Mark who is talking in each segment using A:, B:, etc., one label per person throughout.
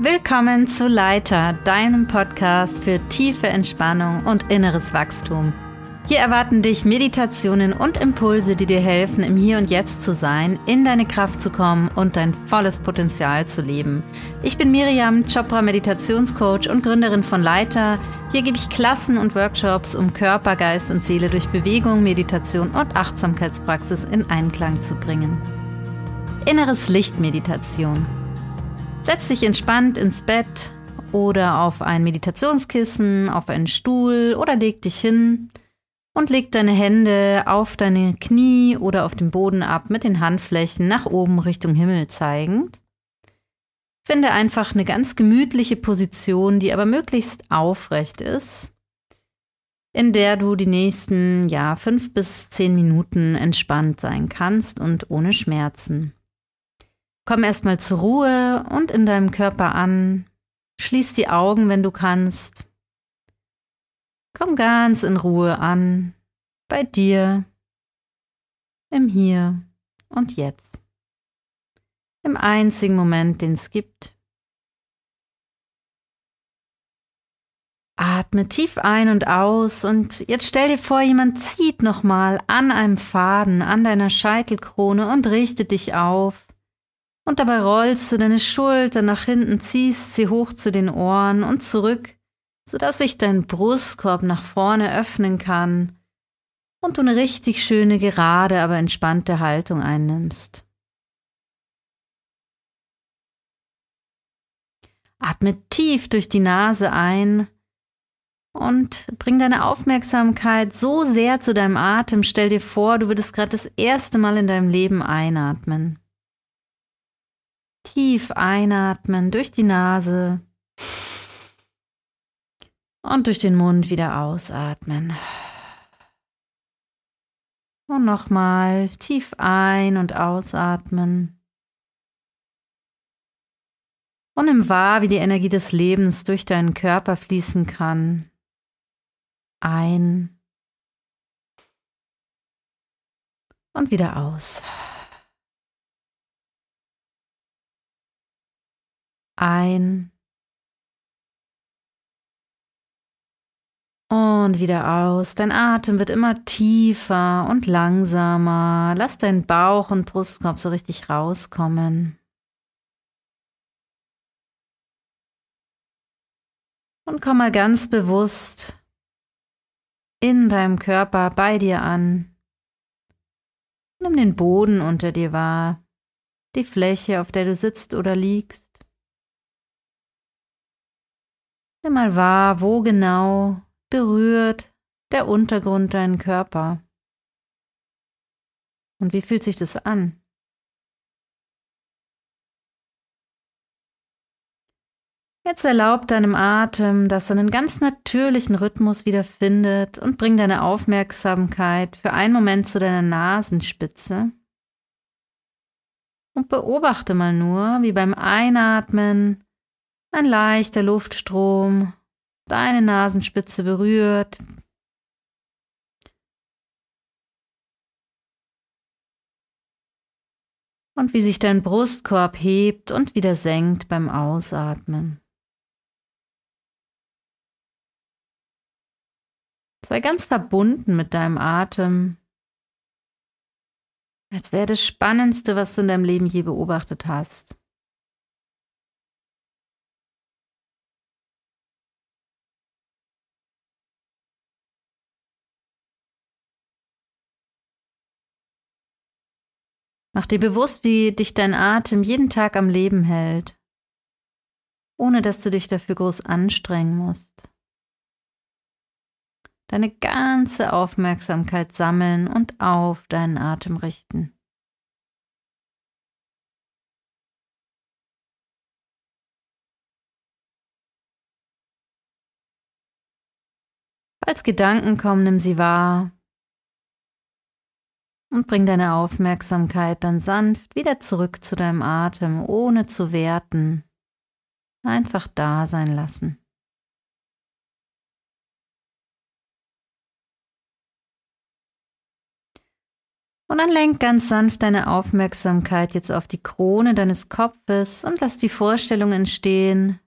A: Willkommen zu Leiter, deinem Podcast für tiefe Entspannung und inneres Wachstum. Hier erwarten dich Meditationen und Impulse, die dir helfen, im Hier und Jetzt zu sein, in deine Kraft zu kommen und dein volles Potenzial zu leben. Ich bin Miriam Chopra, Meditationscoach und Gründerin von Leiter. Hier gebe ich Klassen und Workshops, um Körper, Geist und Seele durch Bewegung, Meditation und Achtsamkeitspraxis in Einklang zu bringen. Inneres Lichtmeditation. Setz dich entspannt ins Bett oder auf ein Meditationskissen, auf einen Stuhl oder leg dich hin und leg deine Hände auf deine Knie oder auf dem Boden ab mit den Handflächen nach oben Richtung Himmel zeigend. Finde einfach eine ganz gemütliche Position, die aber möglichst aufrecht ist, in der du die nächsten ja, fünf bis zehn Minuten entspannt sein kannst und ohne Schmerzen. Komm erstmal zur Ruhe und in deinem Körper an. Schließ die Augen, wenn du kannst. Komm ganz in Ruhe an, bei dir, im Hier und Jetzt. Im einzigen Moment, den es gibt. Atme tief ein und aus und jetzt stell dir vor, jemand zieht nochmal an einem Faden an deiner Scheitelkrone und richtet dich auf. Und dabei rollst du deine Schulter nach hinten, ziehst sie hoch zu den Ohren und zurück, sodass sich dein Brustkorb nach vorne öffnen kann und du eine richtig schöne, gerade, aber entspannte Haltung einnimmst. Atme tief durch die Nase ein und bring deine Aufmerksamkeit so sehr zu deinem Atem. Stell dir vor, du würdest gerade das erste Mal in deinem Leben einatmen. Tief einatmen durch die Nase und durch den Mund wieder ausatmen. Und nochmal tief ein- und ausatmen. Und nimm wahr, wie die Energie des Lebens durch deinen Körper fließen kann. Ein und wieder aus. Ein und wieder aus. Dein Atem wird immer tiefer und langsamer. Lass deinen Bauch und Brustkorb so richtig rauskommen. Und komm mal ganz bewusst in deinem Körper bei dir an. Nimm den Boden unter dir wahr, die Fläche, auf der du sitzt oder liegst. Nimm mal wahr, wo genau berührt der Untergrund deinen Körper. Und wie fühlt sich das an? Jetzt erlaub deinem Atem, dass er einen ganz natürlichen Rhythmus wiederfindet und bring deine Aufmerksamkeit für einen Moment zu deiner Nasenspitze. Und beobachte mal nur, wie beim Einatmen ein leichter Luftstrom deine Nasenspitze berührt. Und wie sich dein Brustkorb hebt und wieder senkt beim Ausatmen. Sei ganz verbunden mit deinem Atem, als wäre das Spannendste, was du in deinem Leben je beobachtet hast. Mach dir bewusst, wie dich dein Atem jeden Tag am Leben hält, ohne dass du dich dafür groß anstrengen musst. Deine ganze Aufmerksamkeit sammeln und auf deinen Atem richten. Falls Gedanken kommen, nimm sie wahr und bring deine Aufmerksamkeit dann sanft wieder zurück zu deinem Atem, ohne zu werten. Einfach da sein lassen. Und dann lenk ganz sanft deine Aufmerksamkeit jetzt auf die Krone deines Kopfes und lass die Vorstellung entstehen,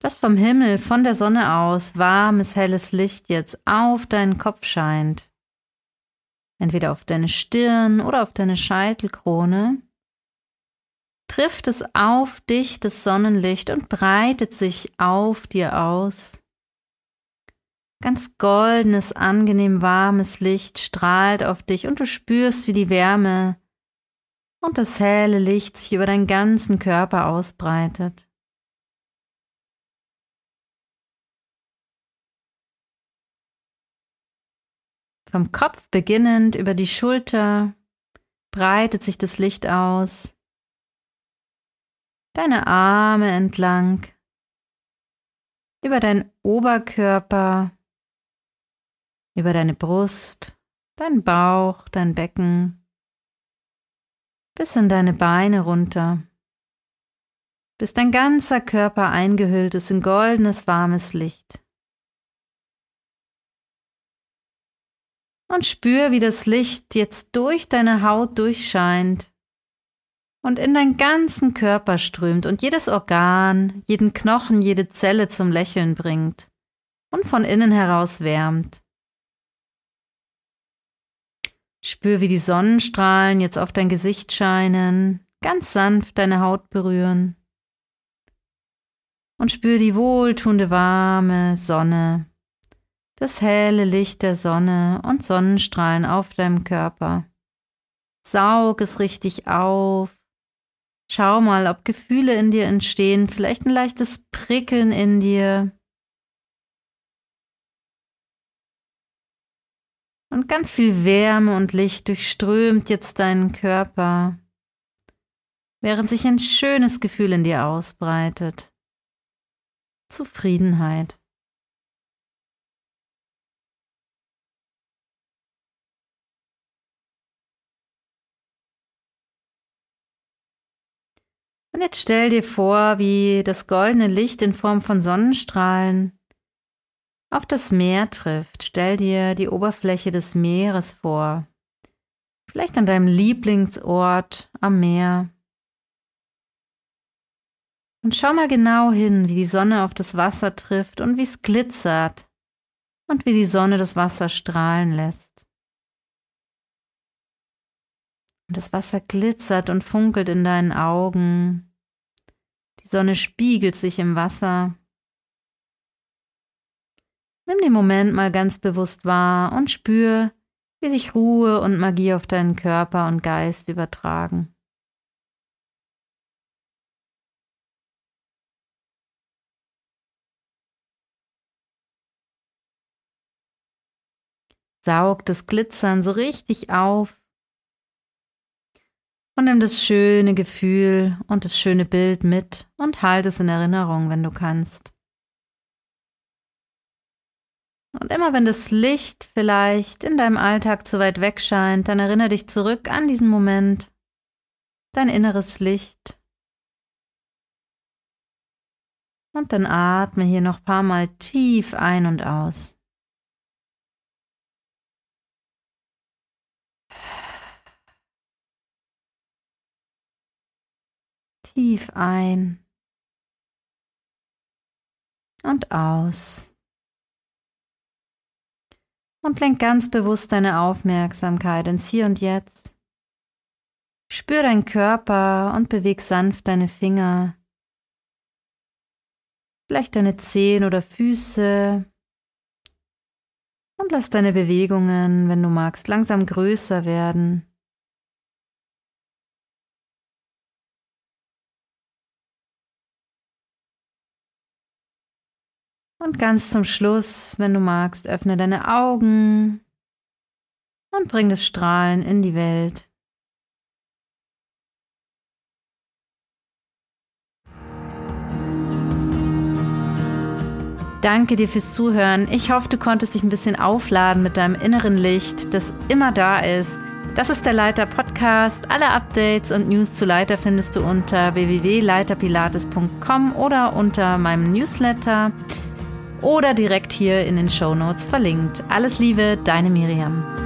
A: dass vom Himmel, von der Sonne aus warmes, helles Licht jetzt auf deinen Kopf scheint. Entweder auf deine Stirn oder auf deine Scheitelkrone. Trifft es auf dich das Sonnenlicht und breitet sich auf dir aus. Ganz goldenes, angenehm warmes Licht strahlt auf dich und du spürst, wie die Wärme und das helle Licht sich über deinen ganzen Körper ausbreitet. Vom Kopf beginnend über die Schulter breitet sich das Licht aus, deine Arme entlang, über deinen Oberkörper. Über deine Brust, dein Bauch, dein Becken, bis in deine Beine runter, bis dein ganzer Körper eingehüllt ist in goldenes, warmes Licht. Und spür, wie das Licht jetzt durch deine Haut durchscheint und in deinen ganzen Körper strömt und jedes Organ, jeden Knochen, jede Zelle zum Lächeln bringt und von innen heraus wärmt. Spür, wie die Sonnenstrahlen jetzt auf dein Gesicht scheinen, ganz sanft deine Haut berühren. Und spür die wohltuende warme Sonne, das helle Licht der Sonne und Sonnenstrahlen auf deinem Körper. Saug es richtig auf. Schau mal, ob Gefühle in dir entstehen, vielleicht ein leichtes Prickeln in dir, Und ganz viel Wärme und Licht durchströmt jetzt deinen Körper, während sich ein schönes Gefühl in dir ausbreitet. Zufriedenheit. Und jetzt stell dir vor, wie das goldene Licht in Form von Sonnenstrahlen auf das Meer trifft, stell dir die Oberfläche des Meeres vor. Vielleicht an deinem Lieblingsort am Meer. Und schau mal genau hin, wie die Sonne auf das Wasser trifft und wie es glitzert und wie die Sonne das Wasser strahlen lässt. Und das Wasser glitzert und funkelt in deinen Augen. Die Sonne spiegelt sich im Wasser Nimm den Moment mal ganz bewusst wahr und spür, wie sich Ruhe und Magie auf deinen Körper und Geist übertragen. Saug das Glitzern so richtig auf und nimm das schöne Gefühl und das schöne Bild mit und halt es in Erinnerung, wenn du kannst. Und immer wenn das Licht vielleicht in deinem Alltag zu weit weg scheint, dann erinnere dich zurück an diesen Moment, dein inneres Licht. Und dann atme hier noch paar Mal tief ein und aus. Tief ein und aus und lenk ganz bewusst deine Aufmerksamkeit ins Hier und Jetzt. Spür deinen Körper und beweg sanft deine Finger, vielleicht deine Zehen oder Füße und lass deine Bewegungen, wenn du magst, langsam größer werden. Und ganz zum Schluss, wenn du magst, öffne deine Augen und bring das Strahlen in die Welt. Danke dir fürs Zuhören. Ich hoffe, du konntest dich ein bisschen aufladen mit deinem inneren Licht, das immer da ist. Das ist der Leiter Podcast. Alle Updates und News zu Leiter findest du unter www.leiterpilates.com oder unter meinem Newsletter oder direkt hier in den Show Notes verlinkt. Alles Liebe, deine Miriam.